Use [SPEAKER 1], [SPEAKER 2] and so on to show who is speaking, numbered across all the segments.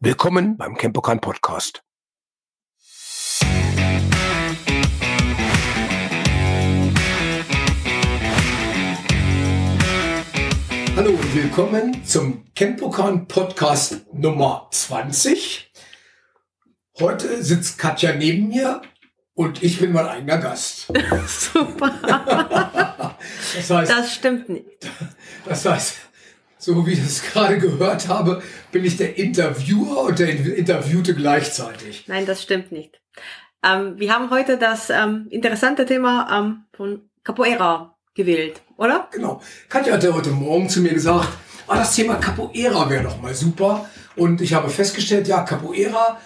[SPEAKER 1] Willkommen beim Campokan Podcast. Hallo und willkommen zum Campokan Podcast Nummer 20. Heute sitzt Katja neben mir und ich bin mein eigener Gast.
[SPEAKER 2] Super. das, heißt, das stimmt nicht.
[SPEAKER 1] Das heißt, so wie ich es gerade gehört habe, bin ich der Interviewer und der Interviewte gleichzeitig.
[SPEAKER 2] Nein, das stimmt nicht. Ähm, wir haben heute das ähm, interessante Thema ähm, von Capoeira gewählt, oder?
[SPEAKER 1] Genau. Katja hatte heute Morgen zu mir gesagt, ah, das Thema Capoeira wäre doch mal super. Und ich habe festgestellt, ja, Capoeira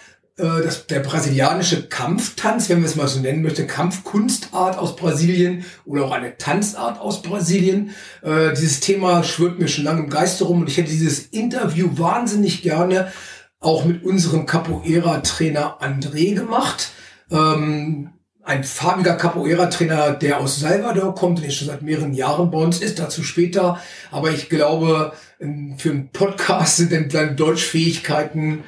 [SPEAKER 1] das, der brasilianische Kampftanz, wenn wir es mal so nennen möchten, Kampfkunstart aus Brasilien oder auch eine Tanzart aus Brasilien. Äh, dieses Thema schwirrt mir schon lange im Geiste rum und ich hätte dieses Interview wahnsinnig gerne auch mit unserem Capoeira-Trainer André gemacht. Ähm, ein farbiger Capoeira-Trainer, der aus Salvador kommt der schon seit mehreren Jahren bei uns ist, dazu später. Aber ich glaube, für einen Podcast sind dann Deutschfähigkeiten äh,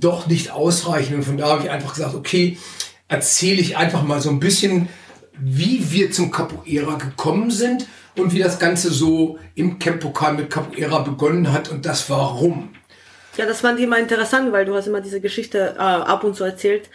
[SPEAKER 1] doch nicht ausreichen. Und von da habe ich einfach gesagt, okay, erzähle ich einfach mal so ein bisschen, wie wir zum Capoeira gekommen sind und wie das Ganze so im Camp-Pokal mit Capoeira begonnen hat und das warum.
[SPEAKER 2] Ja, das fand ich immer interessant, weil du hast immer diese Geschichte äh, ab und zu erzählt,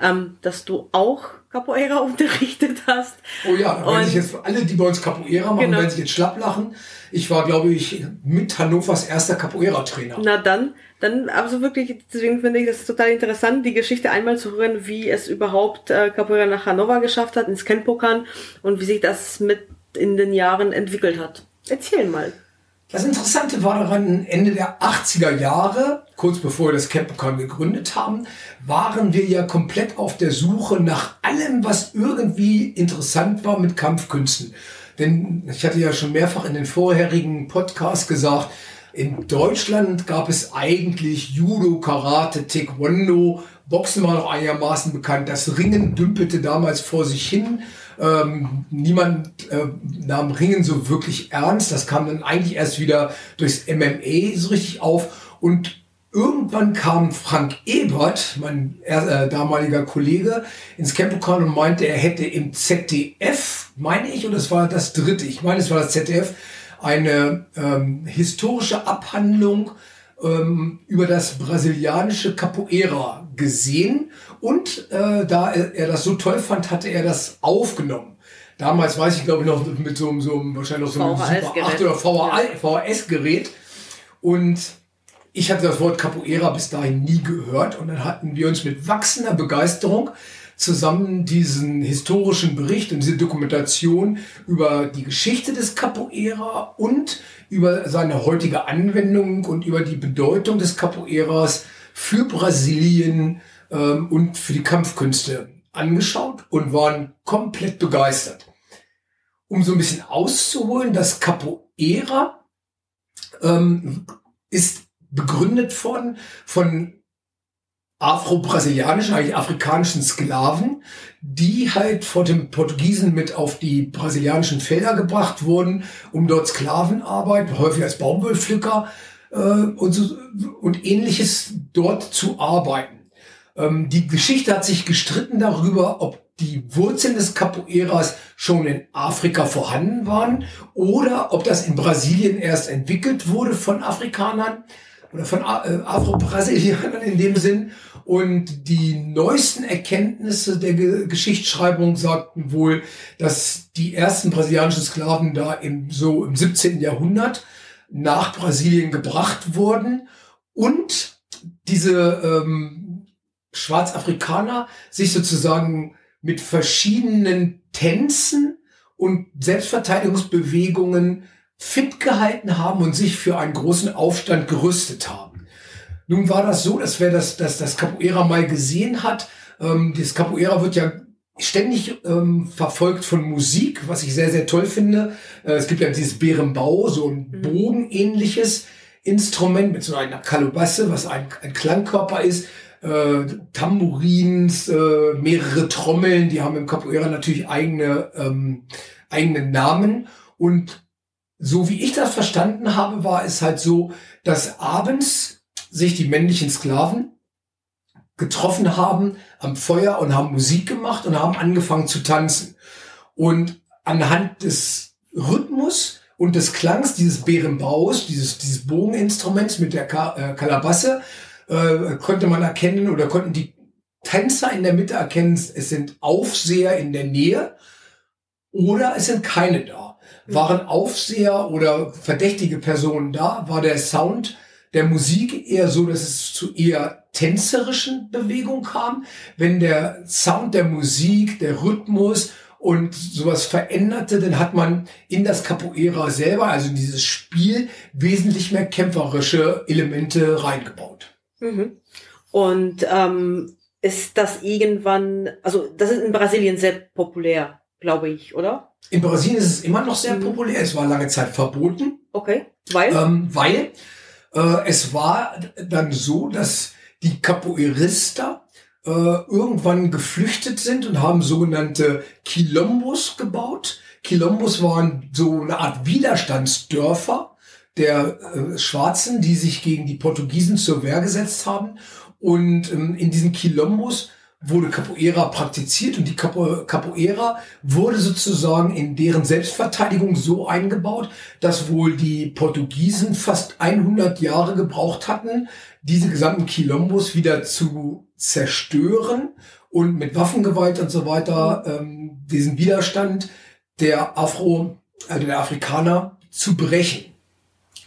[SPEAKER 2] ähm, dass du auch Capoeira unterrichtet hast.
[SPEAKER 1] Oh ja, wenn sich jetzt alle, die bei uns Capoeira machen, genau. werden sich jetzt schlapp lachen. Ich war, glaube ich, mit Hannovers erster Capoeira-Trainer.
[SPEAKER 2] Na dann, dann, also wirklich, deswegen finde ich das total interessant, die Geschichte einmal zu hören, wie es überhaupt äh, Capoeira nach Hannover geschafft hat, ins Kenpokan und wie sich das mit in den Jahren entwickelt hat. Erzähl mal.
[SPEAKER 1] Das Interessante war daran, Ende der 80er Jahre, kurz bevor wir das Campokan gegründet haben, waren wir ja komplett auf der Suche nach allem, was irgendwie interessant war mit Kampfkünsten. Denn ich hatte ja schon mehrfach in den vorherigen Podcasts gesagt, in Deutschland gab es eigentlich Judo, Karate, Taekwondo, Boxen war noch einigermaßen bekannt. Das Ringen dümpelte damals vor sich hin. Ähm, niemand äh, nahm Ringen so wirklich ernst. Das kam dann eigentlich erst wieder durchs MMA so richtig auf. Und irgendwann kam Frank Ebert, mein äh, damaliger Kollege, ins Campokan und meinte, er hätte im ZDF, meine ich, und das war das dritte, ich meine, es war das ZDF, eine ähm, historische Abhandlung ähm, über das brasilianische Capoeira gesehen und äh, da er, er, das so toll fand, hatte er das aufgenommen. Damals weiß ich, glaube ich, noch mit so, einem, so einem wahrscheinlich noch so einem Super 8 oder VHS-Gerät. Und ich hatte das Wort Capoeira bis dahin nie gehört. Und dann hatten wir uns mit wachsender Begeisterung zusammen diesen historischen Bericht und diese Dokumentation über die Geschichte des Capoeira und über seine heutige Anwendung und über die Bedeutung des Capoeiras für Brasilien ähm, und für die Kampfkünste angeschaut und waren komplett begeistert. Um so ein bisschen auszuholen, das Capoeira ähm, ist begründet worden von afro-brasilianischen, eigentlich afrikanischen Sklaven, die halt vor dem Portugiesen mit auf die brasilianischen Felder gebracht wurden, um dort Sklavenarbeit, häufig als Baumwollpflücker äh, und, so, und ähnliches dort zu arbeiten. Ähm, die Geschichte hat sich gestritten darüber, ob die Wurzeln des Capoeiras schon in Afrika vorhanden waren oder ob das in Brasilien erst entwickelt wurde von Afrikanern oder von äh, Afro-Brasilianern in dem Sinn. Und die neuesten Erkenntnisse der Geschichtsschreibung sagten wohl, dass die ersten brasilianischen Sklaven da im, so im 17. Jahrhundert nach Brasilien gebracht wurden und diese ähm, Schwarzafrikaner sich sozusagen mit verschiedenen Tänzen und Selbstverteidigungsbewegungen fit gehalten haben und sich für einen großen Aufstand gerüstet haben. Nun war das so, dass wer das, dass das Capoeira mal gesehen hat, ähm, das Capoeira wird ja ständig ähm, verfolgt von Musik, was ich sehr, sehr toll finde. Äh, es gibt ja dieses Bärenbau, so ein mhm. bogenähnliches Instrument mit so einer Kalobasse, was ein, ein Klangkörper ist. Äh, Tambourins, äh, mehrere Trommeln, die haben im Capoeira natürlich eigene, ähm, eigene Namen. Und so wie ich das verstanden habe, war es halt so, dass abends sich die männlichen Sklaven getroffen haben am Feuer und haben Musik gemacht und haben angefangen zu tanzen. Und anhand des Rhythmus und des Klangs dieses Bärenbaus, dieses, dieses Bogeninstruments mit der Ka äh, Kalabasse, äh, konnte man erkennen oder konnten die Tänzer in der Mitte erkennen, es sind Aufseher in der Nähe oder es sind keine da. Waren Aufseher oder verdächtige Personen da, war der Sound der Musik eher so, dass es zu eher tänzerischen Bewegungen kam. Wenn der Sound der Musik, der Rhythmus und sowas veränderte, dann hat man in das Capoeira selber, also in dieses Spiel, wesentlich mehr kämpferische Elemente reingebaut.
[SPEAKER 2] Mhm. Und ähm, ist das irgendwann, also das ist in Brasilien sehr populär, glaube ich, oder?
[SPEAKER 1] In Brasilien ist es immer noch sehr mhm. populär. Es war lange Zeit verboten.
[SPEAKER 2] Okay, weil?
[SPEAKER 1] Ähm, weil äh, es war dann so, dass die Capoeirista äh, irgendwann geflüchtet sind und haben sogenannte Quilombos gebaut. Quilombos waren so eine Art Widerstandsdörfer der äh, Schwarzen, die sich gegen die Portugiesen zur Wehr gesetzt haben. Und ähm, in diesen Quilombos wurde Capoeira praktiziert und die Capo Capoeira wurde sozusagen in deren Selbstverteidigung so eingebaut, dass wohl die Portugiesen fast 100 Jahre gebraucht hatten, diese gesamten Quilombos wieder zu zerstören und mit Waffengewalt und so weiter ähm, diesen Widerstand der Afro, also der Afrikaner zu brechen.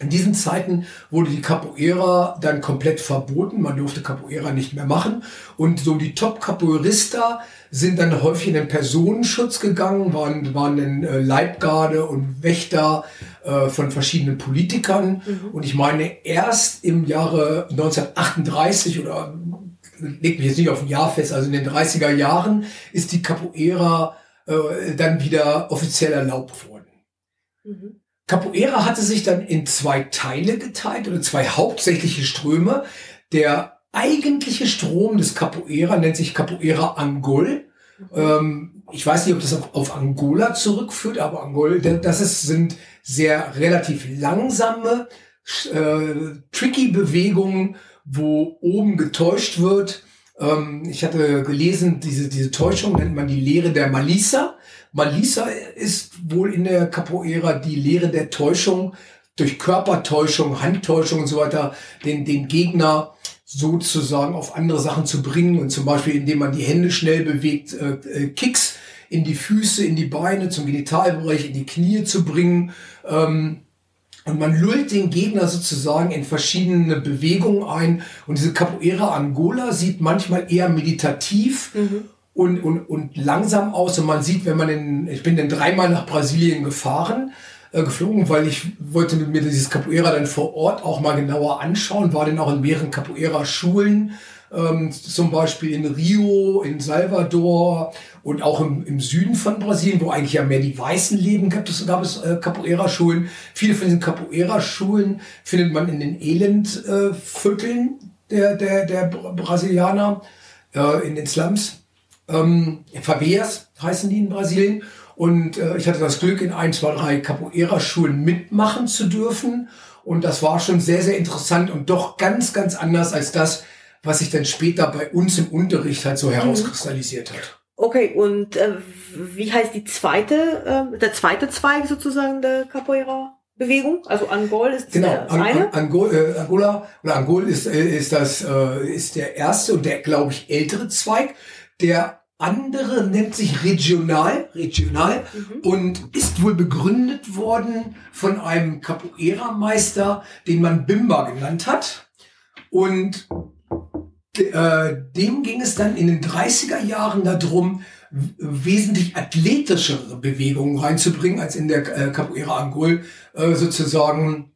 [SPEAKER 1] In diesen Zeiten wurde die Capoeira dann komplett verboten. Man durfte Capoeira nicht mehr machen. Und so die Top-Capoeirista sind dann häufig in den Personenschutz gegangen, waren, waren dann äh, Leibgarde und Wächter äh, von verschiedenen Politikern. Mhm. Und ich meine, erst im Jahre 1938 oder legt mich jetzt nicht auf ein Jahr fest, also in den 30er Jahren ist die Capoeira äh, dann wieder offiziell erlaubt worden. Mhm. Capoeira hatte sich dann in zwei Teile geteilt oder zwei hauptsächliche Ströme. Der eigentliche Strom des Capoeira nennt sich Capoeira Angol. Ähm, ich weiß nicht, ob das auf, auf, Angola zurückführt, aber Angol, das ist, sind sehr relativ langsame, äh, tricky Bewegungen, wo oben getäuscht wird. Ähm, ich hatte gelesen, diese, diese Täuschung nennt man die Lehre der Malisa. Malisa ist wohl in der Capoeira die Lehre der Täuschung durch Körpertäuschung, Handtäuschung und so weiter, den, den Gegner sozusagen auf andere Sachen zu bringen und zum Beispiel indem man die Hände schnell bewegt, äh, äh, Kicks in die Füße, in die Beine, zum Genitalbereich, in die Knie zu bringen. Ähm, und man lullt den Gegner sozusagen in verschiedene Bewegungen ein. Und diese Capoeira Angola sieht manchmal eher meditativ mhm und, und, und langsam aus. Und man sieht, wenn man in, ich bin dann dreimal nach Brasilien gefahren, äh, geflogen, weil ich wollte mir dieses Capoeira dann vor Ort auch mal genauer anschauen, war dann auch in mehreren Capoeira-Schulen, ähm, zum Beispiel in Rio, in Salvador und auch im, im Süden von Brasilien, wo eigentlich ja mehr die Weißen leben, gab es, gab es äh, Capoeira-Schulen. Viele von diesen Capoeira-Schulen findet man in den Elendvierteln äh, der, der, der Brasilianer, äh, in den Slums ähm, Favelas heißen die in Brasilien. Und äh, ich hatte das Glück, in ein, zwei, drei Capoeira-Schulen mitmachen zu dürfen. Und das war schon sehr, sehr interessant und doch ganz, ganz anders als das, was sich dann später bei uns im Unterricht halt so mhm. herauskristallisiert hat.
[SPEAKER 2] Okay, und äh, wie heißt die zweite, äh, der zweite Zweig sozusagen der Capoeira? Bewegung, also Angol ist
[SPEAKER 1] genau, der An, eine. Angol, äh, Angola oder Angol ist, äh, ist das äh, ist der erste und der glaube ich ältere Zweig. Der andere nennt sich Regional, Regional mhm. und ist wohl begründet worden von einem Capoeira-Meister, den man Bimba genannt hat. Und äh, dem ging es dann in den 30er Jahren darum, wesentlich athletischere Bewegungen reinzubringen, als in der äh, Capoeira Angol äh, sozusagen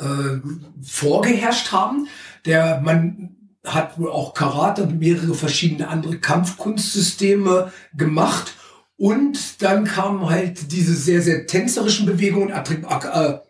[SPEAKER 1] äh, vorgeherrscht haben. Der man hat wohl auch Karate und mehrere verschiedene andere Kampfkunstsysteme gemacht. Und dann kamen halt diese sehr, sehr tänzerischen Bewegungen, äh, äh,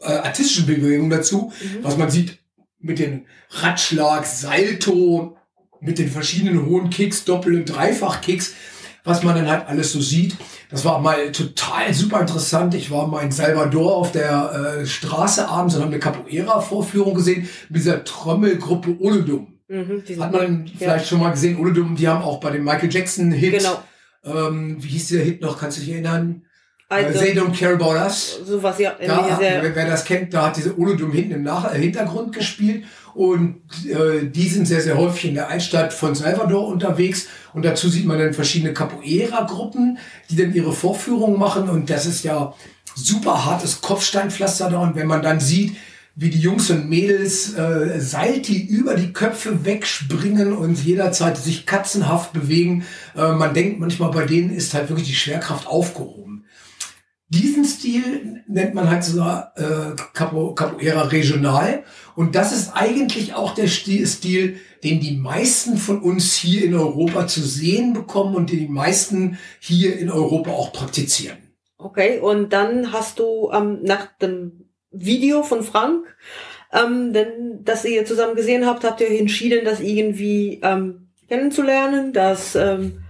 [SPEAKER 1] artistischen Bewegungen dazu, mhm. was man sieht mit den Ratschlag, Salto, mit den verschiedenen hohen Kicks, Doppel- und Dreifach-Kicks. Was man dann halt alles so sieht. Das war mal total super interessant. Ich war mal in Salvador auf der äh, Straße abends und habe eine Capoeira-Vorführung gesehen mit dieser Trommelgruppe Olodum. Mhm, Hat man ja. vielleicht schon mal gesehen, Olodum, die haben auch bei dem Michael Jackson-Hit, genau. ähm, wie hieß der Hit noch, kannst du dich erinnern? Also, They Don't Care About Us.
[SPEAKER 2] Sowas, ja.
[SPEAKER 1] Da, wer, wer, das kennt, da hat diese Olodum hinten im Nach äh, Hintergrund gespielt. Und äh, die sind sehr, sehr häufig in der Altstadt von Salvador unterwegs. Und dazu sieht man dann verschiedene Capoeira-Gruppen, die dann ihre Vorführungen machen. Und das ist ja super hartes Kopfsteinpflaster da. Und wenn man dann sieht, wie die Jungs und Mädels äh, Salti über die Köpfe wegspringen und jederzeit sich katzenhaft bewegen, äh, man denkt manchmal bei denen ist halt wirklich die Schwerkraft aufgehoben. Diesen Stil nennt man halt so äh, Capo, Capoeira regional. Und das ist eigentlich auch der Stil, den die meisten von uns hier in Europa zu sehen bekommen und den die meisten hier in Europa auch praktizieren.
[SPEAKER 2] Okay, und dann hast du ähm, nach dem Video von Frank, ähm, denn das ihr zusammen gesehen habt, habt ihr entschieden, das irgendwie ähm, kennenzulernen, das ähm,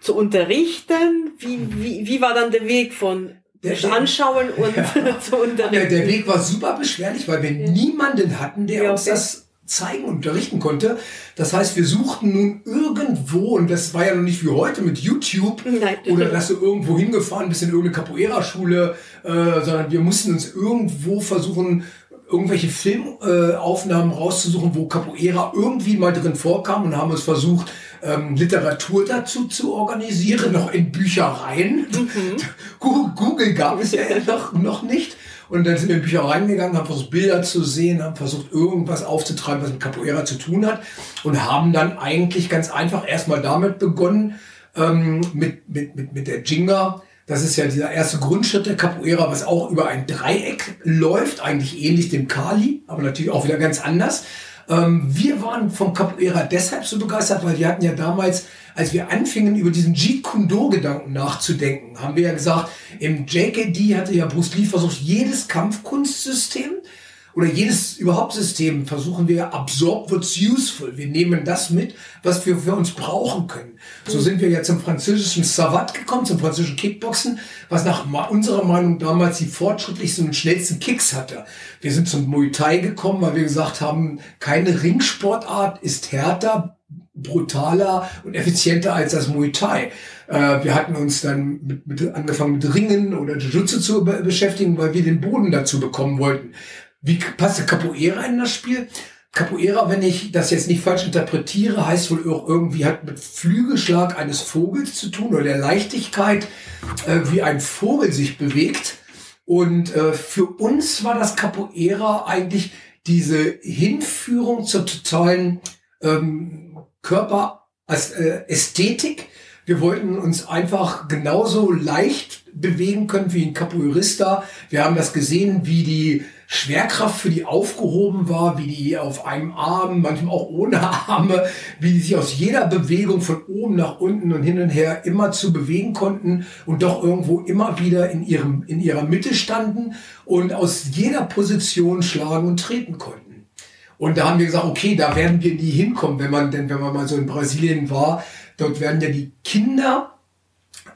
[SPEAKER 2] zu unterrichten. Wie, wie, wie war dann der Weg von der, der anschauen und ja. zu unterrichten.
[SPEAKER 1] Der, der, Weg war super beschwerlich, weil wir ja. niemanden hatten, der ja, uns okay. das zeigen und unterrichten konnte. Das heißt, wir suchten nun irgendwo, und das war ja noch nicht wie heute mit YouTube, Nein. oder dass du irgendwo hingefahren bist in irgendeine Capoeira-Schule, äh, sondern wir mussten uns irgendwo versuchen, irgendwelche Filmaufnahmen äh, rauszusuchen, wo Capoeira irgendwie mal drin vorkam und haben uns versucht, ähm, Literatur dazu zu organisieren, noch in Büchereien. Mhm. Google, Google gab es ja noch, noch nicht. Und dann sind wir in Büchereien gegangen, haben versucht, Bilder zu sehen, haben versucht, irgendwas aufzutreiben, was mit Capoeira zu tun hat. Und haben dann eigentlich ganz einfach erstmal damit begonnen, ähm, mit, mit, mit, mit der Jinga. Das ist ja dieser erste Grundschritt der Capoeira, was auch über ein Dreieck läuft, eigentlich ähnlich dem Kali, aber natürlich auch wieder ganz anders. Ähm, wir waren vom Capoeira deshalb so begeistert, weil wir hatten ja damals, als wir anfingen, über diesen Jeet Kune-Do-Gedanken nachzudenken, haben wir ja gesagt, im JKD hatte ja Bruce Lee versucht, jedes Kampfkunstsystem oder jedes überhaupt System versuchen wir absorb what's useful. Wir nehmen das mit, was wir für uns brauchen können. So sind wir ja zum französischen Savat gekommen, zum französischen Kickboxen, was nach unserer Meinung damals die fortschrittlichsten und schnellsten Kicks hatte. Wir sind zum Muay Thai gekommen, weil wir gesagt haben, keine Ringsportart ist härter, brutaler und effizienter als das Muay Thai. Äh, wir hatten uns dann mit, mit, angefangen mit Ringen oder Jiu-Jitsu zu beschäftigen, weil wir den Boden dazu bekommen wollten. Wie passt Capoeira in das Spiel? Capoeira, wenn ich das jetzt nicht falsch interpretiere, heißt wohl irgendwie hat mit Flügelschlag eines Vogels zu tun oder der Leichtigkeit, äh, wie ein Vogel sich bewegt. Und äh, für uns war das Capoeira eigentlich diese Hinführung zur totalen ähm, Körper äh, Ästhetik. Wir wollten uns einfach genauso leicht bewegen können wie ein Capoeirista. Wir haben das gesehen, wie die Schwerkraft für die aufgehoben war, wie die auf einem Arm, manchmal auch ohne Arme, wie die sich aus jeder Bewegung von oben nach unten und hin und her immer zu bewegen konnten und doch irgendwo immer wieder in ihrem, in ihrer Mitte standen und aus jeder Position schlagen und treten konnten. Und da haben wir gesagt, okay, da werden wir nie hinkommen, wenn man, denn wenn man mal so in Brasilien war, dort werden ja die Kinder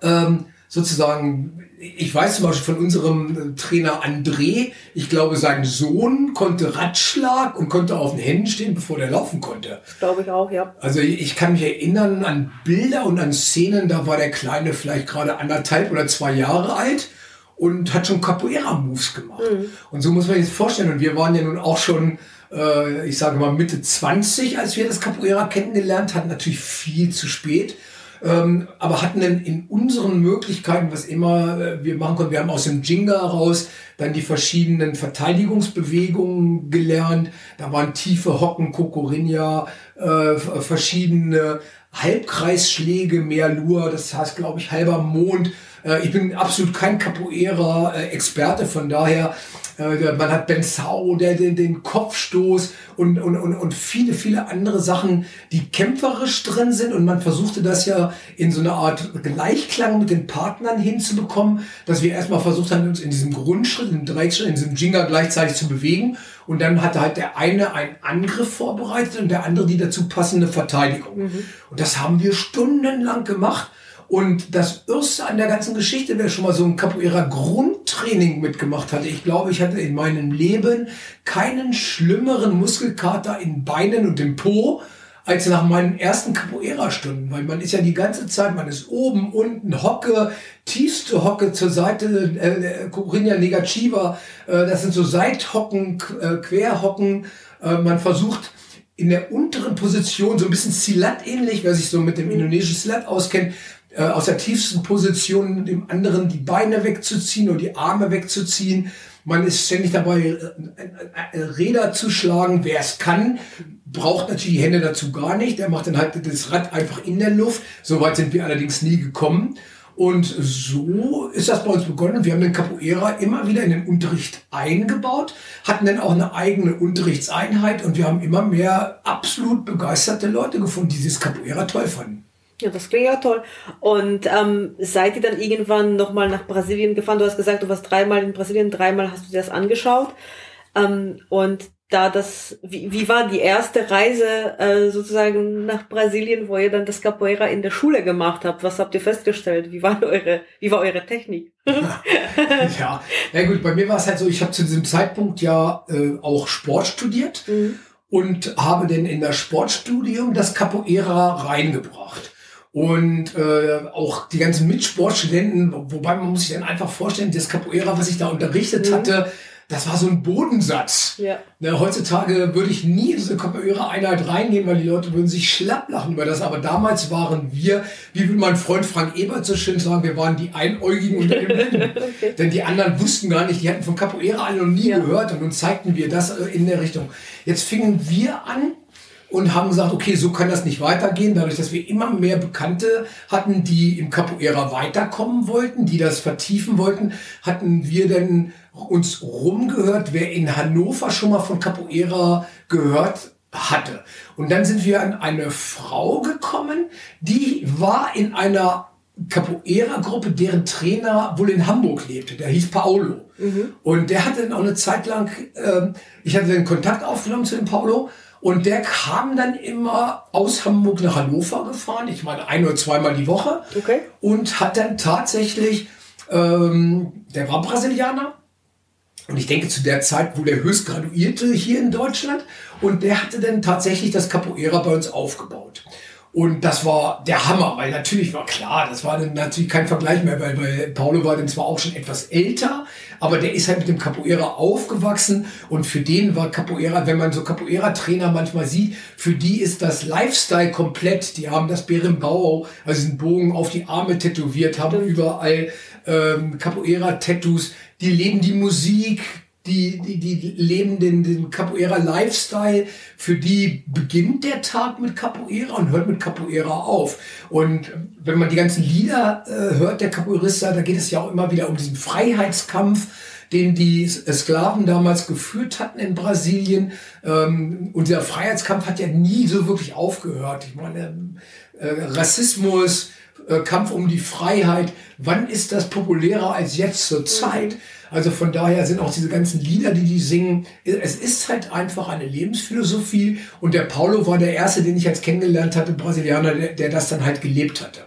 [SPEAKER 1] ähm, sozusagen ich weiß zum Beispiel von unserem äh, Trainer André, ich glaube, sein Sohn konnte Radschlag und konnte auf den Händen stehen, bevor der laufen konnte.
[SPEAKER 2] Glaube ich auch, ja.
[SPEAKER 1] Also ich kann mich erinnern an Bilder und an Szenen, da war der Kleine vielleicht gerade anderthalb oder zwei Jahre alt und hat schon Capoeira-Moves gemacht. Mhm. Und so muss man sich das vorstellen. Und wir waren ja nun auch schon, äh, ich sage mal, Mitte 20, als wir das Capoeira kennengelernt hatten, natürlich viel zu spät ähm, aber hatten dann in unseren Möglichkeiten, was immer äh, wir machen konnten, wir haben aus dem Jinga heraus dann die verschiedenen Verteidigungsbewegungen gelernt. Da waren tiefe Hocken, Kokorinja, äh, verschiedene Halbkreisschläge, mehr Lur, das heißt, glaube ich, halber Mond. Äh, ich bin absolut kein Capoeira-Experte, von daher äh, man hat Ben Sau, der den, den Kopfstoß und, und, und, und viele, viele andere Sachen, die kämpferisch drin sind. Und man versuchte das ja in so einer Art Gleichklang mit den Partnern hinzubekommen, dass wir erstmal versucht haben, uns in diesem Grundschritt, in, Dreieckschritt, in diesem Jinga gleichzeitig zu bewegen. Und dann hatte halt der eine einen Angriff vorbereitet und der andere die dazu passende Verteidigung. Mhm. Und das haben wir stundenlang gemacht. Und das Erste an der ganzen Geschichte, wer schon mal so ein Capoeira-Grundtraining mitgemacht hatte, ich glaube, ich hatte in meinem Leben keinen schlimmeren Muskelkater in Beinen und im Po als nach meinen ersten Capoeira-Stunden, weil man ist ja die ganze Zeit, man ist oben, unten, Hocke, tiefste Hocke zur Seite, äh, Corinna Negativa, äh, das sind so Seithocken, äh, Querhocken, äh, man versucht in der unteren Position, so ein bisschen Silat ähnlich, wer sich so mit dem indonesischen Silat auskennt, äh, aus der tiefsten Position dem anderen die Beine wegzuziehen und die Arme wegzuziehen. Man ist ständig dabei, äh, Räder zu schlagen. Wer es kann, braucht natürlich die Hände dazu gar nicht. Der macht dann halt das Rad einfach in der Luft. So weit sind wir allerdings nie gekommen. Und so ist das bei uns begonnen. Wir haben den Capoeira immer wieder in den Unterricht eingebaut, hatten dann auch eine eigene Unterrichtseinheit und wir haben immer mehr absolut begeisterte Leute gefunden, die dieses Capoeira toll fanden.
[SPEAKER 2] Ja, das klingt ja toll. Und ähm, seid ihr dann irgendwann nochmal nach Brasilien gefahren? Du hast gesagt, du warst dreimal in Brasilien, dreimal hast du dir das angeschaut. Ähm, und da das, wie, wie war die erste Reise äh, sozusagen nach Brasilien, wo ihr dann das Capoeira in der Schule gemacht habt? Was habt ihr festgestellt? Wie war eure, wie war eure Technik?
[SPEAKER 1] ja, na gut, bei mir war es halt so, ich habe zu diesem Zeitpunkt ja äh, auch Sport studiert mhm. und habe dann in das Sportstudium das Capoeira reingebracht. Und äh, auch die ganzen Mitsportstudenten, wobei man muss sich dann einfach vorstellen, das Capoeira, was ich da unterrichtet mhm. hatte, das war so ein Bodensatz. Ja. Ne, heutzutage würde ich nie in so eine Capoeira-Einheit reingehen, weil die Leute würden sich schlapp lachen über das. Aber damals waren wir, wie will mein Freund Frank Ebert so schön sagen, wir waren die Einäugigen unter den Blinden. okay. Denn die anderen wussten gar nicht, die hatten von Capoeira alle noch nie ja. gehört und uns zeigten wir das äh, in der Richtung. Jetzt fingen wir an, und haben gesagt, okay, so kann das nicht weitergehen. Dadurch, dass wir immer mehr Bekannte hatten, die im Capoeira weiterkommen wollten, die das vertiefen wollten, hatten wir dann uns rumgehört, wer in Hannover schon mal von Capoeira gehört hatte. Und dann sind wir an eine Frau gekommen, die war in einer Capoeira-Gruppe, deren Trainer wohl in Hamburg lebte. Der hieß Paolo. Mhm. Und der hatte dann auch eine Zeit lang, äh, ich hatte den Kontakt aufgenommen zu dem Paolo. Und der kam dann immer aus Hamburg nach Hannover gefahren. Ich meine, ein oder zweimal die Woche. Okay. Und hat dann tatsächlich, ähm, der war Brasilianer, und ich denke zu der Zeit, wo der höchst graduierte hier in Deutschland. Und der hatte dann tatsächlich das Capoeira bei uns aufgebaut. Und das war der Hammer, weil natürlich war klar, das war dann natürlich kein Vergleich mehr, weil, weil Paulo war dann zwar auch schon etwas älter, aber der ist halt mit dem Capoeira aufgewachsen. Und für den war Capoeira, wenn man so Capoeira-Trainer manchmal sieht, für die ist das Lifestyle komplett. Die haben das Bärenbau, also diesen Bogen auf die Arme tätowiert, haben überall ähm, Capoeira-Tattoos. Die leben die Musik, die, die, die leben den, den Capoeira-Lifestyle. Für die beginnt der Tag mit Capoeira und hört mit Capoeira auf. Und wenn man die ganzen Lieder äh, hört, der Capoeirista, da geht es ja auch immer wieder um diesen Freiheitskampf, den die Sklaven damals geführt hatten in Brasilien. Ähm, und dieser Freiheitskampf hat ja nie so wirklich aufgehört. Ich meine, äh, Rassismus, äh, Kampf um die Freiheit. Wann ist das populärer als jetzt zur Zeit? Also von daher sind auch diese ganzen Lieder, die die singen, es ist halt einfach eine Lebensphilosophie. Und der Paulo war der erste, den ich jetzt kennengelernt hatte, Brasilianer, der, der das dann halt gelebt hatte.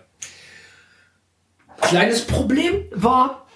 [SPEAKER 1] Kleines Problem war,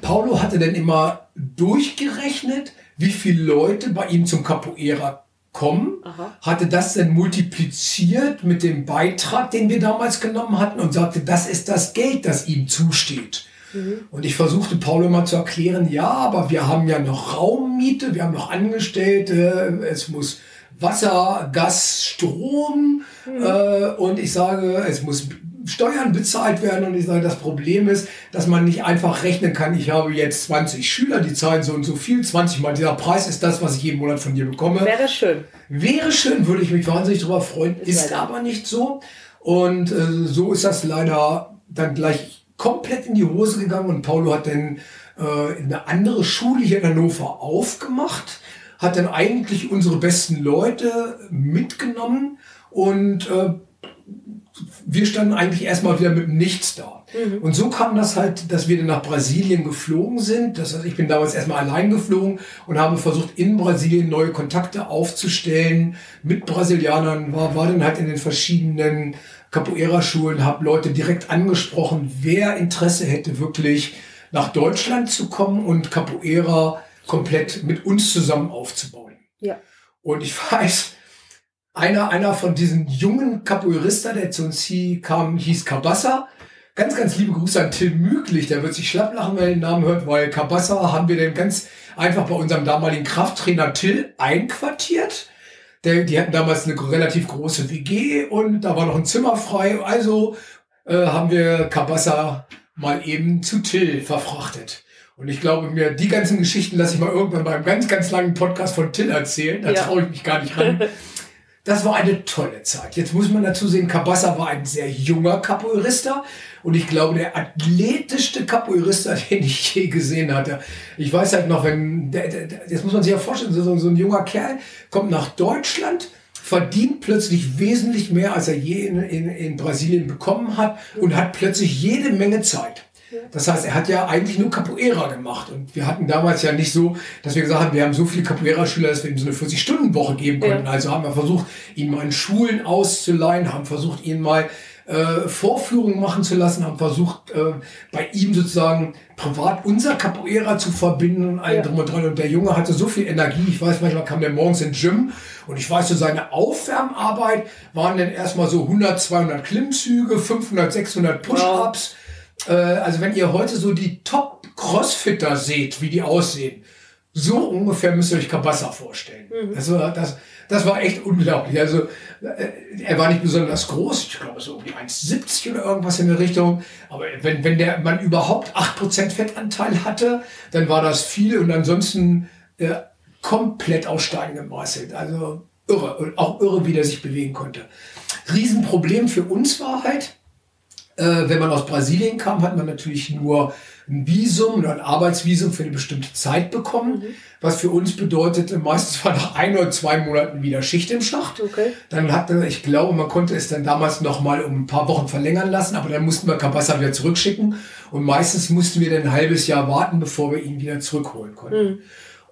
[SPEAKER 1] Paulo hatte dann immer durchgerechnet, wie viele Leute bei ihm zum Capoeira kommen, Aha. hatte das dann multipliziert mit dem Beitrag, den wir damals genommen hatten und sagte, das ist das Geld, das ihm zusteht. Mhm. Und ich versuchte Paulo mal zu erklären, ja, aber wir haben ja noch Raummiete, wir haben noch Angestellte, es muss Wasser, Gas, Strom mhm. äh, und ich sage, es muss Steuern bezahlt werden und ich sage, das Problem ist, dass man nicht einfach rechnen kann, ich habe jetzt 20 Schüler, die zahlen so und so viel, 20 mal dieser Preis ist das, was ich jeden Monat von dir bekomme.
[SPEAKER 2] Wäre schön.
[SPEAKER 1] Wäre schön, würde ich mich wahnsinnig darüber freuen, ist, ist aber nicht so. Und äh, so ist das leider dann gleich komplett in die Hose gegangen und Paulo hat dann äh, eine andere Schule hier in Hannover aufgemacht, hat dann eigentlich unsere besten Leute mitgenommen und äh, wir standen eigentlich erstmal wieder mit nichts da. Mhm. Und so kam das halt, dass wir dann nach Brasilien geflogen sind. Das heißt, ich bin damals erstmal allein geflogen und habe versucht, in Brasilien neue Kontakte aufzustellen mit Brasilianern, war, war dann halt in den verschiedenen Capoeira-Schulen, habe Leute direkt angesprochen, wer Interesse hätte, wirklich nach Deutschland zu kommen und Capoeira komplett mit uns zusammen aufzubauen.
[SPEAKER 2] Ja.
[SPEAKER 1] Und ich weiß, einer, einer von diesen jungen Capoeirista, der zu uns hier kam, hieß Cabassa. Ganz, ganz liebe Grüße an Till Müglich, der wird sich schlapp lachen, wenn er den Namen hört, weil Cabassa haben wir dann ganz einfach bei unserem damaligen Krafttrainer Till einquartiert. Der, die hatten damals eine relativ große WG und da war noch ein Zimmer frei. Also äh, haben wir Cabassa mal eben zu Till verfrachtet. Und ich glaube mir, die ganzen Geschichten lasse ich mal irgendwann beim ganz, ganz langen Podcast von Till erzählen. Da ja. traue ich mich gar nicht ran. Das war eine tolle Zeit. Jetzt muss man dazu sehen, Cabassa war ein sehr junger Capoeirista und ich glaube, der athletischste Capoeirista, den ich je gesehen hatte. Ich weiß halt noch, wenn, der, der, jetzt muss man sich ja vorstellen, so, so ein junger Kerl kommt nach Deutschland, verdient plötzlich wesentlich mehr, als er je in, in, in Brasilien bekommen hat und hat plötzlich jede Menge Zeit. Das heißt, er hat ja eigentlich nur Capoeira gemacht. Und wir hatten damals ja nicht so, dass wir gesagt haben, wir haben so viele Capoeira-Schüler, dass wir ihm so eine 40-Stunden-Woche geben konnten. Ja. Also haben wir versucht, ihn mal in Schulen auszuleihen, haben versucht, ihn mal äh, Vorführungen machen zu lassen, haben versucht, äh, bei ihm sozusagen privat unser Capoeira zu verbinden und allem ja. drum und dran. Und der Junge hatte so viel Energie. Ich weiß, manchmal kam der morgens ins Gym und ich weiß, so seine Aufwärmarbeit waren dann erstmal so 100, 200 Klimmzüge, 500, 600 Push-Ups. Wow äh, also wenn ihr heute so die Top-Crossfitter seht, wie die aussehen, so ungefähr müsst ihr euch Kabassa vorstellen. Mhm. Das, war, das, das war echt unglaublich. Also äh, er war nicht besonders groß, ich glaube so irgendwie 1,70 oder irgendwas in der Richtung. Aber wenn, wenn der man überhaupt 8% Fettanteil hatte, dann war das viel und ansonsten äh, komplett aus Stein gemeißelt. Also irre. Und auch irre, wie der sich bewegen konnte. Riesenproblem für uns war halt, äh, wenn man aus Brasilien kam, hat man natürlich nur ein Visum oder ein Arbeitsvisum für eine bestimmte Zeit bekommen, mhm. was für uns bedeutete, meistens war nach ein oder zwei Monaten wieder Schicht im Schacht. Okay. Dann hatte, ich glaube, man konnte es dann damals noch mal um ein paar Wochen verlängern lassen, aber dann mussten wir Cabassa wieder zurückschicken und meistens mussten wir dann ein halbes Jahr warten, bevor wir ihn wieder zurückholen konnten. Mhm.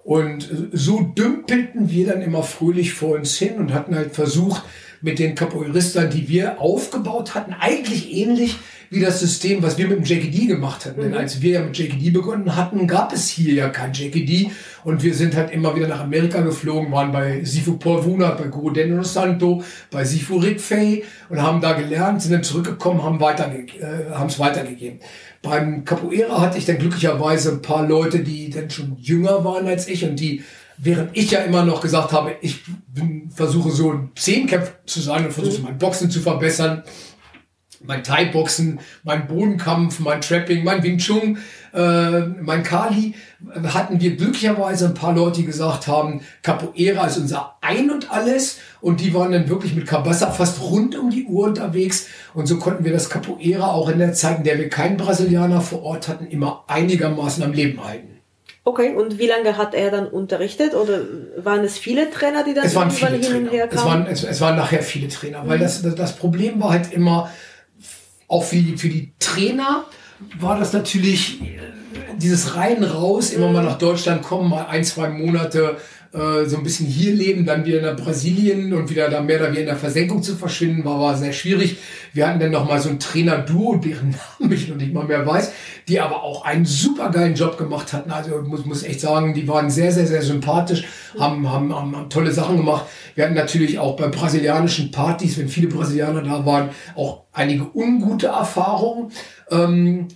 [SPEAKER 1] Und so dümpelten wir dann immer fröhlich vor uns hin und hatten halt versucht, mit den Capoeiristern, die wir aufgebaut hatten, eigentlich ähnlich wie das System, was wir mit dem JKD gemacht hatten. Mhm. Denn als wir ja mit JKD begonnen hatten, gab es hier ja kein JKD und wir sind halt immer wieder nach Amerika geflogen, waren bei Sifu Paul Wunert, bei Guru Deno Santo, bei Sifu Rick Fay und haben da gelernt, sind dann zurückgekommen, haben weiterge äh, haben es weitergegeben. Beim Capoeira hatte ich dann glücklicherweise ein paar Leute, die dann schon jünger waren als ich und die Während ich ja immer noch gesagt habe, ich bin, versuche so ein Zehnkämpfer zu sein und versuche mhm. mein Boxen zu verbessern, mein Thai-Boxen, mein Bodenkampf, mein Trapping, mein Wing Chun, äh, mein Kali, hatten wir glücklicherweise ein paar Leute, die gesagt haben, Capoeira ist unser Ein und Alles und die waren dann wirklich mit Cabassa fast rund um die Uhr unterwegs und so konnten wir das Capoeira auch in der Zeit, in der wir keinen Brasilianer vor Ort hatten, immer einigermaßen am Leben halten.
[SPEAKER 2] Okay, und wie lange hat er dann unterrichtet? Oder waren es viele Trainer, die dann
[SPEAKER 1] es waren viele hin und her kamen? Es waren, es, es waren nachher viele Trainer, weil mhm. das, das Problem war halt immer, auch für die, für die Trainer war das natürlich äh, dieses rein raus, immer mal nach Deutschland kommen, mal ein, zwei Monate äh, so ein bisschen hier leben, dann wieder nach Brasilien und wieder da mehr oder weniger in der Versenkung zu verschwinden, war, war sehr schwierig. Wir hatten dann noch mal so ein Trainer-Duo, deren Namen ich noch nicht mal mehr weiß, die aber auch einen super geilen Job gemacht hatten. Also muss, muss echt sagen, die waren sehr, sehr, sehr sympathisch, haben, haben, haben, haben tolle Sachen gemacht. Wir hatten natürlich auch bei brasilianischen Partys, wenn viele Brasilianer da waren, auch einige ungute Erfahrungen. Ähm,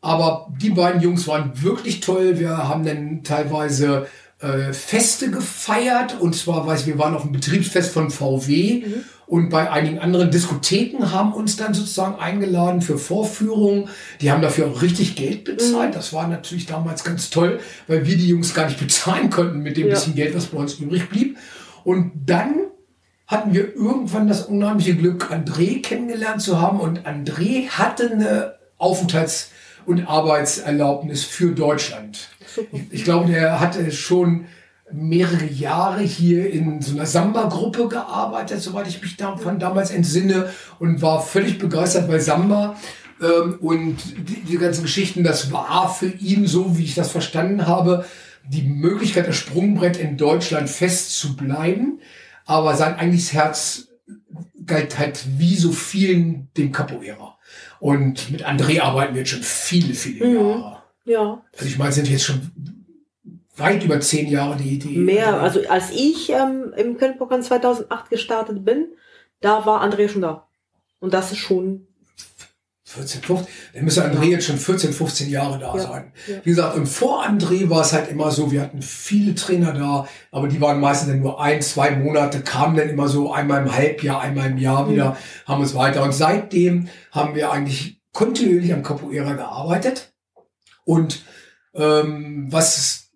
[SPEAKER 1] aber die beiden Jungs waren wirklich toll. Wir haben dann teilweise äh, Feste gefeiert. Und zwar, weiß ich, wir waren auf dem Betriebsfest von VW mhm. und bei einigen anderen Diskotheken haben uns dann sozusagen eingeladen für Vorführungen. Die haben dafür auch richtig Geld bezahlt. Mhm. Das war natürlich damals ganz toll, weil wir die Jungs gar nicht bezahlen konnten mit dem ja. bisschen Geld, was bei uns übrig blieb. Und dann hatten wir irgendwann das unheimliche Glück, André kennengelernt zu haben. Und André hatte eine Aufenthalts- und Arbeitserlaubnis für Deutschland. Ich, ich glaube, der hatte schon mehrere Jahre hier in so einer Samba-Gruppe gearbeitet, soweit ich mich davon damals entsinne und war völlig begeistert bei Samba. Ähm, und die, die ganzen Geschichten, das war für ihn so, wie ich das verstanden habe, die Möglichkeit, das Sprungbrett in Deutschland fest zu bleiben. Aber sein eigentliches Herz galt halt wie so vielen dem Capoeira. Und mit André arbeiten wir jetzt schon viele, viele mhm. Jahre.
[SPEAKER 2] Ja.
[SPEAKER 1] Also ich meine, sind jetzt schon weit über zehn Jahre die Idee.
[SPEAKER 2] Mehr, also als ich ähm, im Köln-Pokal 2008 gestartet bin, da war André schon da. Und das ist schon
[SPEAKER 1] 14, 15, dann müsste André jetzt schon 14, 15 Jahre da ja, sein. Ja. Wie gesagt, im Vor André war es halt immer so, wir hatten viele Trainer da, aber die waren meistens dann nur ein, zwei Monate, kamen dann immer so einmal im Halbjahr, einmal im Jahr mhm. wieder, haben es weiter. Und seitdem haben wir eigentlich kontinuierlich am Capoeira gearbeitet. Und ähm, was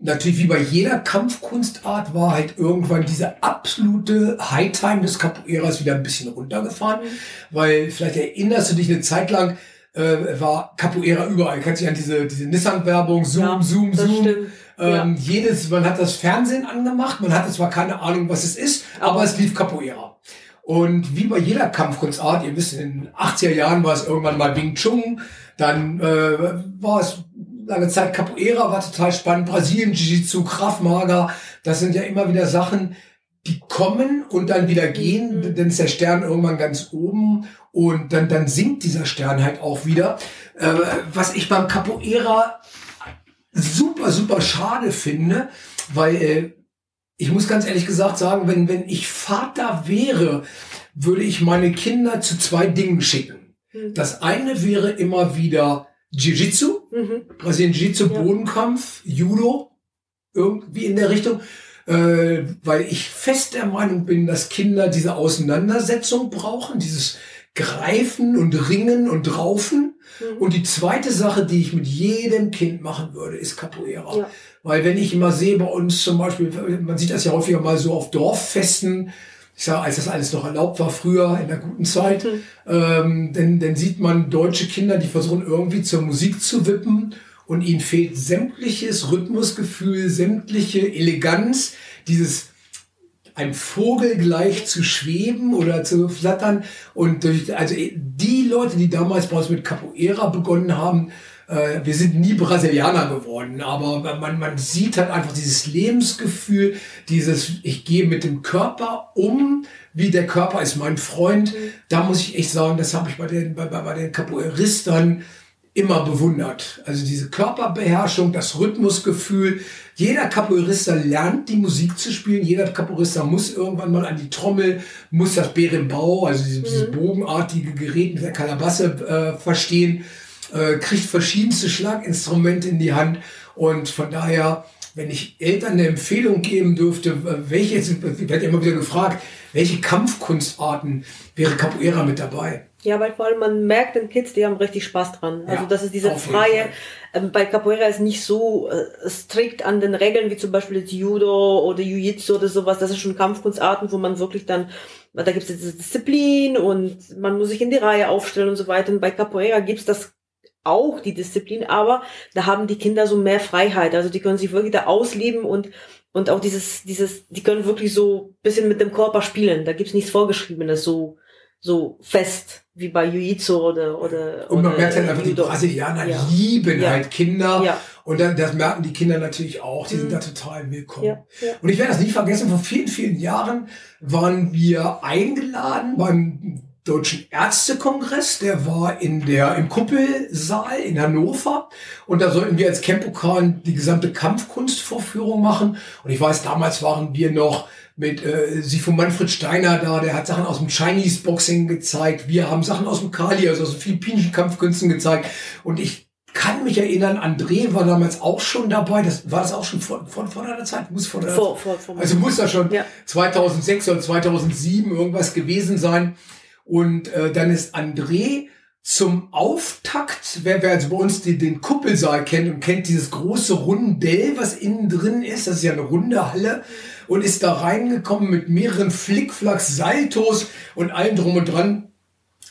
[SPEAKER 1] natürlich wie bei jeder Kampfkunstart war halt irgendwann diese absolute High-Time des Capoeiras wieder ein bisschen runtergefahren, mhm. weil vielleicht erinnerst du dich eine Zeit lang, äh, war Capoeira überall. Kannst du dich an diese, diese Nissan-Werbung, Zoom, ja, Zoom, Zoom. Ähm, ja. Jedes, man hat das Fernsehen angemacht, man hatte zwar keine Ahnung, was es ist, aber, aber es lief Capoeira. Und wie bei jeder Kampfkunstart, ihr wisst, in den 80er Jahren war es irgendwann mal Wing Chun, dann äh, war es lange Zeit Capoeira war total spannend, Brasilien, Jiu-Jitsu, Krav Maga, das sind ja immer wieder Sachen, die kommen und dann wieder gehen, mhm. dann ist der Stern irgendwann ganz oben und dann, dann sinkt dieser Stern halt auch wieder. Äh, was ich beim Capoeira super, super schade finde, weil äh, ich muss ganz ehrlich gesagt sagen, wenn, wenn ich Vater wäre, würde ich meine Kinder zu zwei Dingen schicken. Mhm. Das eine wäre immer wieder Jiu-Jitsu, mhm. Brasilien Jiu-Jitsu, ja. Bodenkampf, Judo, irgendwie in der Richtung, äh, weil ich fest der Meinung bin, dass Kinder diese Auseinandersetzung brauchen, dieses Greifen und Ringen und Raufen. Mhm. Und die zweite Sache, die ich mit jedem Kind machen würde, ist Capoeira. Ja. Weil wenn ich immer sehe bei uns zum Beispiel, man sieht das ja häufiger mal so auf Dorffesten, ich sage, als das alles noch erlaubt war früher, in der guten Zeit, mhm. ähm, denn, dann sieht man deutsche Kinder, die versuchen irgendwie zur Musik zu wippen und ihnen fehlt sämtliches Rhythmusgefühl, sämtliche Eleganz, dieses ein Vogel gleich zu schweben oder zu flattern. Und durch, also die Leute, die damals bei uns mit Capoeira begonnen haben, äh, wir sind nie Brasilianer geworden, aber man, man sieht halt einfach dieses Lebensgefühl, dieses, ich gehe mit dem Körper um, wie der Körper ist mein Freund. Mhm. Da muss ich echt sagen, das habe ich bei den, bei, bei den Capoeiristern immer bewundert. Also diese Körperbeherrschung, das Rhythmusgefühl. Jeder Capoeirista lernt die Musik zu spielen. Jeder Capoeirista muss irgendwann mal an die Trommel, muss das Berimbau, also dieses, mhm. dieses bogenartige Gerät mit der Kalabasse äh, verstehen äh, kriegt verschiedenste Schlaginstrumente in die Hand und von daher, wenn ich Eltern eine Empfehlung geben dürfte, welche, ich werde immer wieder gefragt, welche Kampfkunstarten wäre Capoeira mit dabei?
[SPEAKER 2] Ja, weil vor allem man merkt den Kids, die haben richtig Spaß dran. Also ja, das ist diese freie, ähm, bei Capoeira ist nicht so äh, strikt an den Regeln wie zum Beispiel das Judo oder Jiu-Jitsu oder sowas. Das ist schon Kampfkunstarten, wo man wirklich dann, da gibt es diese Disziplin und man muss sich in die Reihe aufstellen und so weiter. Und bei Capoeira gibt's das auch die Disziplin, aber da haben die Kinder so mehr Freiheit. Also die können sich wirklich da ausleben und und auch dieses, dieses, die können wirklich so bisschen mit dem Körper spielen. Da gibt's nichts Vorgeschriebenes, so, so fest wie bei Jiu-Jitsu oder, oder.
[SPEAKER 1] Und man merkt halt einfach, die Brasilianer ja. lieben ja. halt Kinder. Ja. Und dann, das merken die Kinder natürlich auch. Die mhm. sind da total willkommen. Und ich werde das nie vergessen, vor vielen, vielen Jahren waren wir eingeladen beim Deutschen Ärztekongress, der war in der, im Kuppelsaal in Hannover. Und da sollten wir als Campokan die gesamte Kampfkunstvorführung machen. Und ich weiß, damals waren wir noch mit äh, sie von Manfred Steiner da, der hat Sachen aus dem Chinese Boxing gezeigt. Wir haben Sachen aus dem Kali, also aus den philippinischen Kampfkünsten gezeigt. Und ich kann mich erinnern, André war damals auch schon dabei. Das war das auch schon vor, vor, vor der Zeit, muss vor der vor, vor, vor Also muss das schon ja. 2006 oder 2007 irgendwas gewesen sein. Und äh, dann ist André zum Auftakt, wer, wer also bei uns die, den Kuppelsaal kennt und kennt dieses große Rundell, was innen drin ist, das ist ja eine runde Halle, und ist da reingekommen mit mehreren Flickflacks, Saltos und allem drum und dran.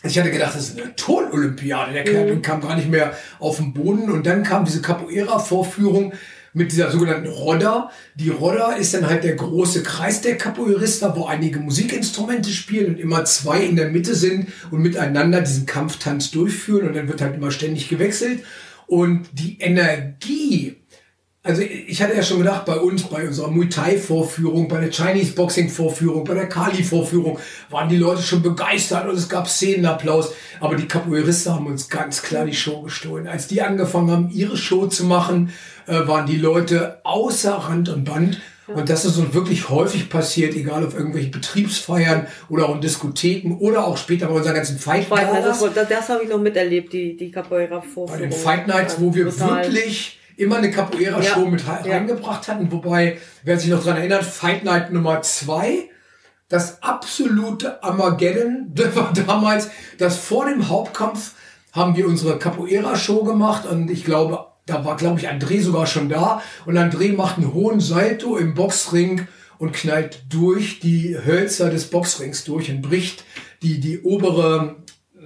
[SPEAKER 1] Ich hatte gedacht, das ist eine Tonolympiade. Der Kerl mhm. kam gar nicht mehr auf den Boden. Und dann kam diese Capoeira-Vorführung mit dieser sogenannten Rodda. Die Rodda ist dann halt der große Kreis der Capoeirista, wo einige Musikinstrumente spielen und immer zwei in der Mitte sind und miteinander diesen Kampftanz durchführen und dann wird halt immer ständig gewechselt. Und die Energie, also ich hatte ja schon gedacht, bei uns, bei unserer Muay Thai Vorführung, bei der Chinese Boxing Vorführung, bei der Kali Vorführung, waren die Leute schon begeistert und es gab Szenenapplaus. Aber die Capoeiristen haben uns ganz klar die Show gestohlen. Als die angefangen haben, ihre Show zu machen, äh, waren die Leute außer Rand und Band. Und das ist uns wirklich häufig passiert, egal auf irgendwelchen Betriebsfeiern oder auch in Diskotheken oder auch später bei unseren ganzen Fight
[SPEAKER 2] Nights. Das, das habe ich noch miterlebt, die, die Capoeira-Vorführung.
[SPEAKER 1] Bei den Fight Nights, wo wir Total. wirklich immer eine Capoeira-Show ja. mit reingebracht hatten. Wobei, wer sich noch dran erinnert, Fight Night Nummer zwei, das absolute Armageddon, das war damals, das vor dem Hauptkampf haben wir unsere Capoeira-Show gemacht und ich glaube, da war, glaube ich, André sogar schon da und André macht einen hohen Salto im Boxring und knallt durch die Hölzer des Boxrings durch und bricht die, die obere,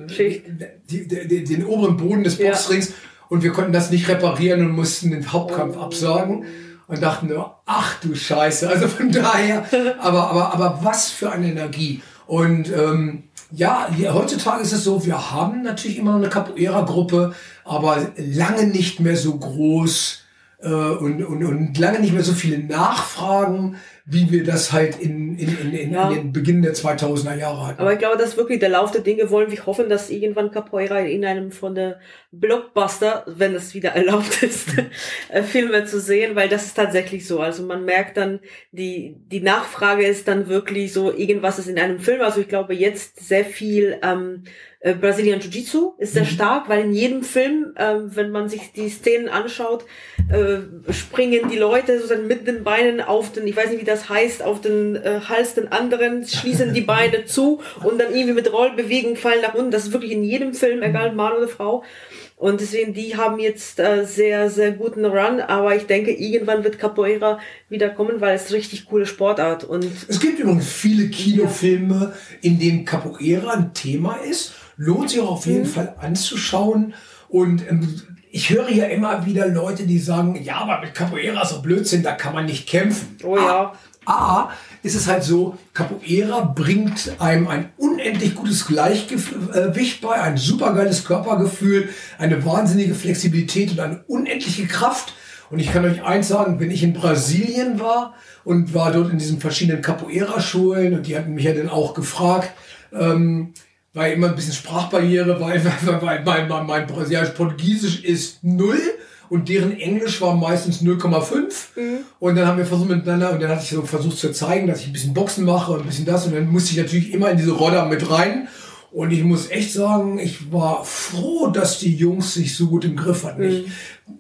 [SPEAKER 1] Schicht. Die, die, den oberen Boden des Boxrings ja und wir konnten das nicht reparieren und mussten den Hauptkampf absagen und dachten nur, ach du Scheiße. Also von daher, aber, aber, aber was für eine Energie. Und ähm, ja, heutzutage ist es so, wir haben natürlich immer noch eine Capoeira-Gruppe, aber lange nicht mehr so groß äh, und, und, und lange nicht mehr so viele Nachfragen wie wir das halt in, in, in, in, ja. in den Beginn der 2000er Jahre hatten.
[SPEAKER 2] Aber ich glaube, das ist wirklich der Lauf der Dinge. Wollen wir hoffen, dass irgendwann Capoeira in einem von der Blockbuster, wenn es wieder erlaubt ist, äh, Filme zu sehen, weil das ist tatsächlich so. Also man merkt dann, die, die Nachfrage ist dann wirklich so, irgendwas ist in einem Film. Also ich glaube jetzt sehr viel ähm, äh, Brazilian Jiu-Jitsu ist sehr mhm. stark, weil in jedem Film, äh, wenn man sich die Szenen anschaut, äh, springen die Leute sozusagen mit den Beinen auf den, ich weiß nicht wie das heißt, auf den äh, Hals den anderen, schließen die Beine zu und dann irgendwie mit Rollbewegung fallen nach unten. Das ist wirklich in jedem Film, egal Mann oder Frau. Und deswegen, die haben jetzt äh, sehr, sehr guten Run, aber ich denke, irgendwann wird Capoeira wieder kommen, weil es richtig coole Sportart und.
[SPEAKER 1] Es gibt übrigens viele Kinofilme, in denen Capoeira ein Thema ist lohnt sich auch auf jeden mhm. Fall anzuschauen. Und ähm, ich höre ja immer wieder Leute, die sagen, ja, aber mit Capoeira ist so Blödsinn, da kann man nicht kämpfen.
[SPEAKER 2] Oh ja.
[SPEAKER 1] A, ist es halt so, Capoeira bringt einem ein unendlich gutes Gleichgewicht bei, ein supergeiles Körpergefühl, eine wahnsinnige Flexibilität und eine unendliche Kraft. Und ich kann euch eins sagen, wenn ich in Brasilien war und war dort in diesen verschiedenen Capoeira-Schulen und die hatten mich ja dann auch gefragt, ähm, weil immer ein bisschen Sprachbarriere, weil, weil, weil, weil mein, mein Brasilianisch-Portugiesisch ist null und deren Englisch war meistens 0,5. Mhm. Und dann haben wir versucht miteinander, und dann hatte ich so versucht zu zeigen, dass ich ein bisschen Boxen mache und ein bisschen das. Und dann musste ich natürlich immer in diese Roller mit rein. Und ich muss echt sagen, ich war froh, dass die Jungs sich so gut im Griff hatten. Mhm.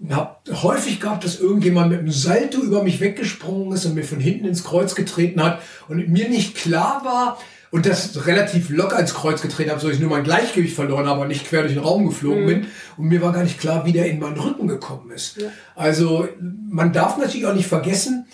[SPEAKER 1] Ich habe häufig gehabt, dass irgendjemand mit einem Salto über mich weggesprungen ist und mir von hinten ins Kreuz getreten hat und mir nicht klar war, und das relativ locker ins Kreuz getreten habe, so ich nur mein Gleichgewicht verloren habe und nicht quer durch den Raum geflogen mhm. bin. Und mir war gar nicht klar, wie der in meinen Rücken gekommen ist. Ja. Also man darf natürlich auch nicht vergessen,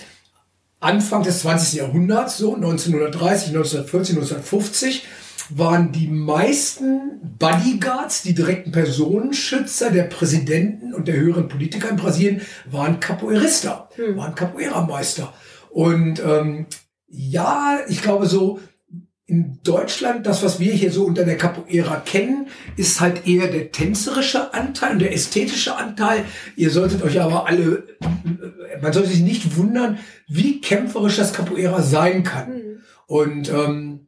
[SPEAKER 1] Anfang des 20. Jahrhunderts, so 1930, 1940, 1950, waren die meisten Bodyguards, die direkten Personenschützer der Präsidenten und der höheren Politiker in Brasilien, waren Capoeirista, hm. waren Capoeira-Meister. Und ähm, ja, ich glaube so, in Deutschland, das, was wir hier so unter der Capoeira kennen, ist halt eher der tänzerische Anteil und der ästhetische Anteil. Ihr solltet euch aber alle, man sollte sich nicht wundern, wie kämpferisch das Capoeira sein kann. Mhm. Und ähm,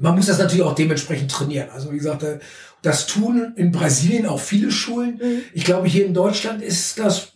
[SPEAKER 1] man muss das natürlich auch dementsprechend trainieren. Also wie gesagt, äh, das tun in Brasilien auch viele Schulen. Mhm. Ich glaube, hier in Deutschland ist das,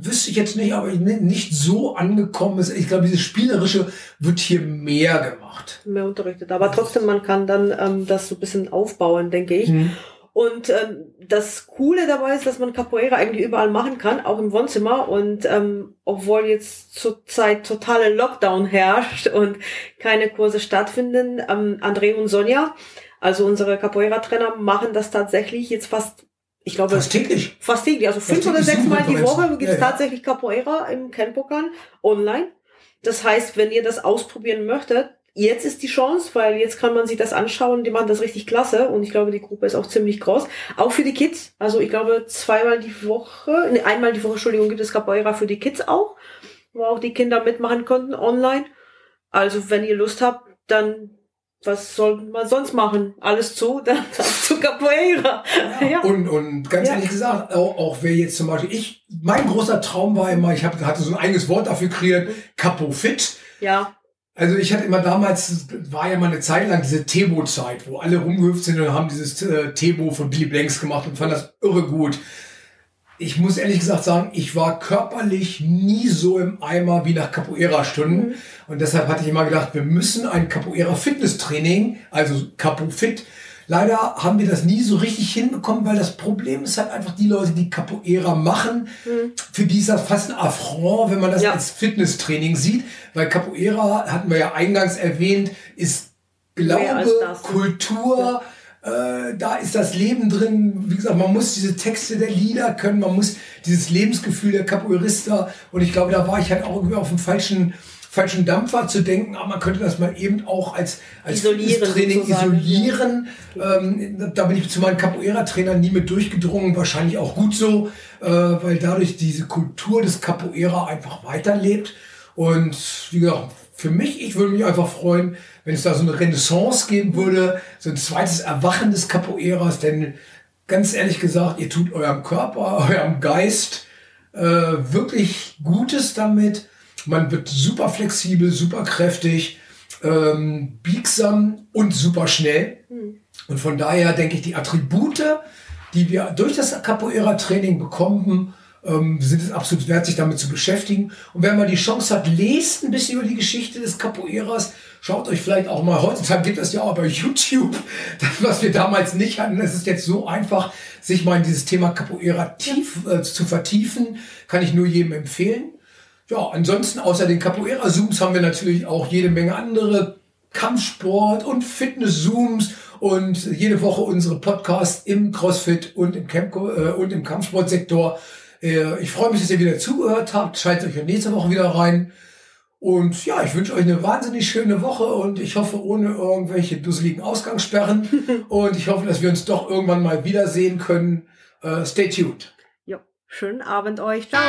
[SPEAKER 1] wüsste ich jetzt nicht, aber nicht so angekommen. Ich glaube, dieses Spielerische wird hier mehr gemacht.
[SPEAKER 2] Mehr unterrichtet. Aber trotzdem, man kann dann ähm, das so ein bisschen aufbauen, denke ich. Mhm. Und ähm, das Coole dabei ist, dass man Capoeira eigentlich überall machen kann, auch im Wohnzimmer. Und ähm, obwohl jetzt zurzeit totale Lockdown herrscht und keine Kurse stattfinden, ähm, André und Sonja, also unsere Capoeira-Trainer, machen das tatsächlich jetzt fast ich glaube,
[SPEAKER 1] fast täglich.
[SPEAKER 2] Fast täglich. Also fünf oder sechs Mal die Woche gibt es ja, ja. tatsächlich Capoeira im Kenpokan online. Das heißt, wenn ihr das ausprobieren möchtet, jetzt ist die Chance, weil jetzt kann man sich das anschauen, die machen das richtig klasse und ich glaube, die Gruppe ist auch ziemlich groß. Auch für die Kids. Also ich glaube, zweimal die Woche, ne, einmal die Woche, Entschuldigung, gibt es Capoeira für die Kids auch, wo auch die Kinder mitmachen konnten online. Also wenn ihr Lust habt, dann was soll man sonst machen? Alles zu, dann zu Capoeira.
[SPEAKER 1] Ja. Und, und ganz ja. ehrlich gesagt, auch, auch wer jetzt zum Beispiel, ich, mein großer Traum war immer, ich hab, hatte so ein eigenes Wort dafür kreiert, Capo Fit.
[SPEAKER 2] Ja.
[SPEAKER 1] Also ich hatte immer damals, war ja mal eine Zeit lang diese Tebo-Zeit, wo alle rumgehüpft sind und haben dieses äh, Tebo von Billy Blanks gemacht und fand das irre gut. Ich muss ehrlich gesagt sagen, ich war körperlich nie so im Eimer wie nach Capoeira-Stunden. Mhm. Und deshalb hatte ich immer gedacht, wir müssen ein Capoeira-Fitness-Training, also Capo Fit, Leider haben wir das nie so richtig hinbekommen, weil das Problem ist halt einfach die Leute, die Capoeira machen, mhm. für die ist das fast ein Affront, wenn man das ja. als Fitnesstraining sieht, weil Capoeira, hatten wir ja eingangs erwähnt, ist Glaube, ne? Kultur, ja. Äh, da ist das Leben drin. Wie gesagt, man muss diese Texte der Lieder können, man muss dieses Lebensgefühl der Capoeirista und ich glaube, da war ich halt auch irgendwie auf dem falschen falschen Dampfer zu denken, aber man könnte das mal eben auch als, als isolieren, Training isolieren. Ja. Ähm, da bin ich zu meinen Capoeira-Trainern nie mit durchgedrungen, wahrscheinlich auch gut so, äh, weil dadurch diese Kultur des Capoeira einfach weiterlebt. Und wie gesagt, für mich, ich würde mich einfach freuen, wenn es da so eine Renaissance geben würde, so ein zweites Erwachen des Capoeiras, denn ganz ehrlich gesagt, ihr tut eurem Körper, eurem Geist äh, wirklich Gutes damit man wird super flexibel, super kräftig, ähm, biegsam und super schnell. Mhm. Und von daher denke ich, die Attribute, die wir durch das Capoeira-Training bekommen, ähm, sind es absolut wert, sich damit zu beschäftigen. Und wenn man die Chance hat, lest ein bisschen über die Geschichte des Capoeiras, schaut euch vielleicht auch mal, heutzutage gibt es ja auch bei YouTube, das, was wir damals nicht hatten. Es ist jetzt so einfach, sich mal in dieses Thema Capoeira tief äh, zu vertiefen, kann ich nur jedem empfehlen. Ja, ansonsten außer den Capoeira-Zooms haben wir natürlich auch jede Menge andere Kampfsport und Fitness-Zooms und jede Woche unsere Podcasts im CrossFit und im, Camp äh, und im Kampfsportsektor. Äh, ich freue mich, dass ihr wieder zugehört habt. Schaltet euch nächste Woche wieder rein. Und ja, ich wünsche euch eine wahnsinnig schöne Woche und ich hoffe ohne irgendwelche dusseligen Ausgangssperren. und ich hoffe, dass wir uns doch irgendwann mal wiedersehen können. Uh, stay tuned.
[SPEAKER 2] Ja, schönen Abend euch. Ciao.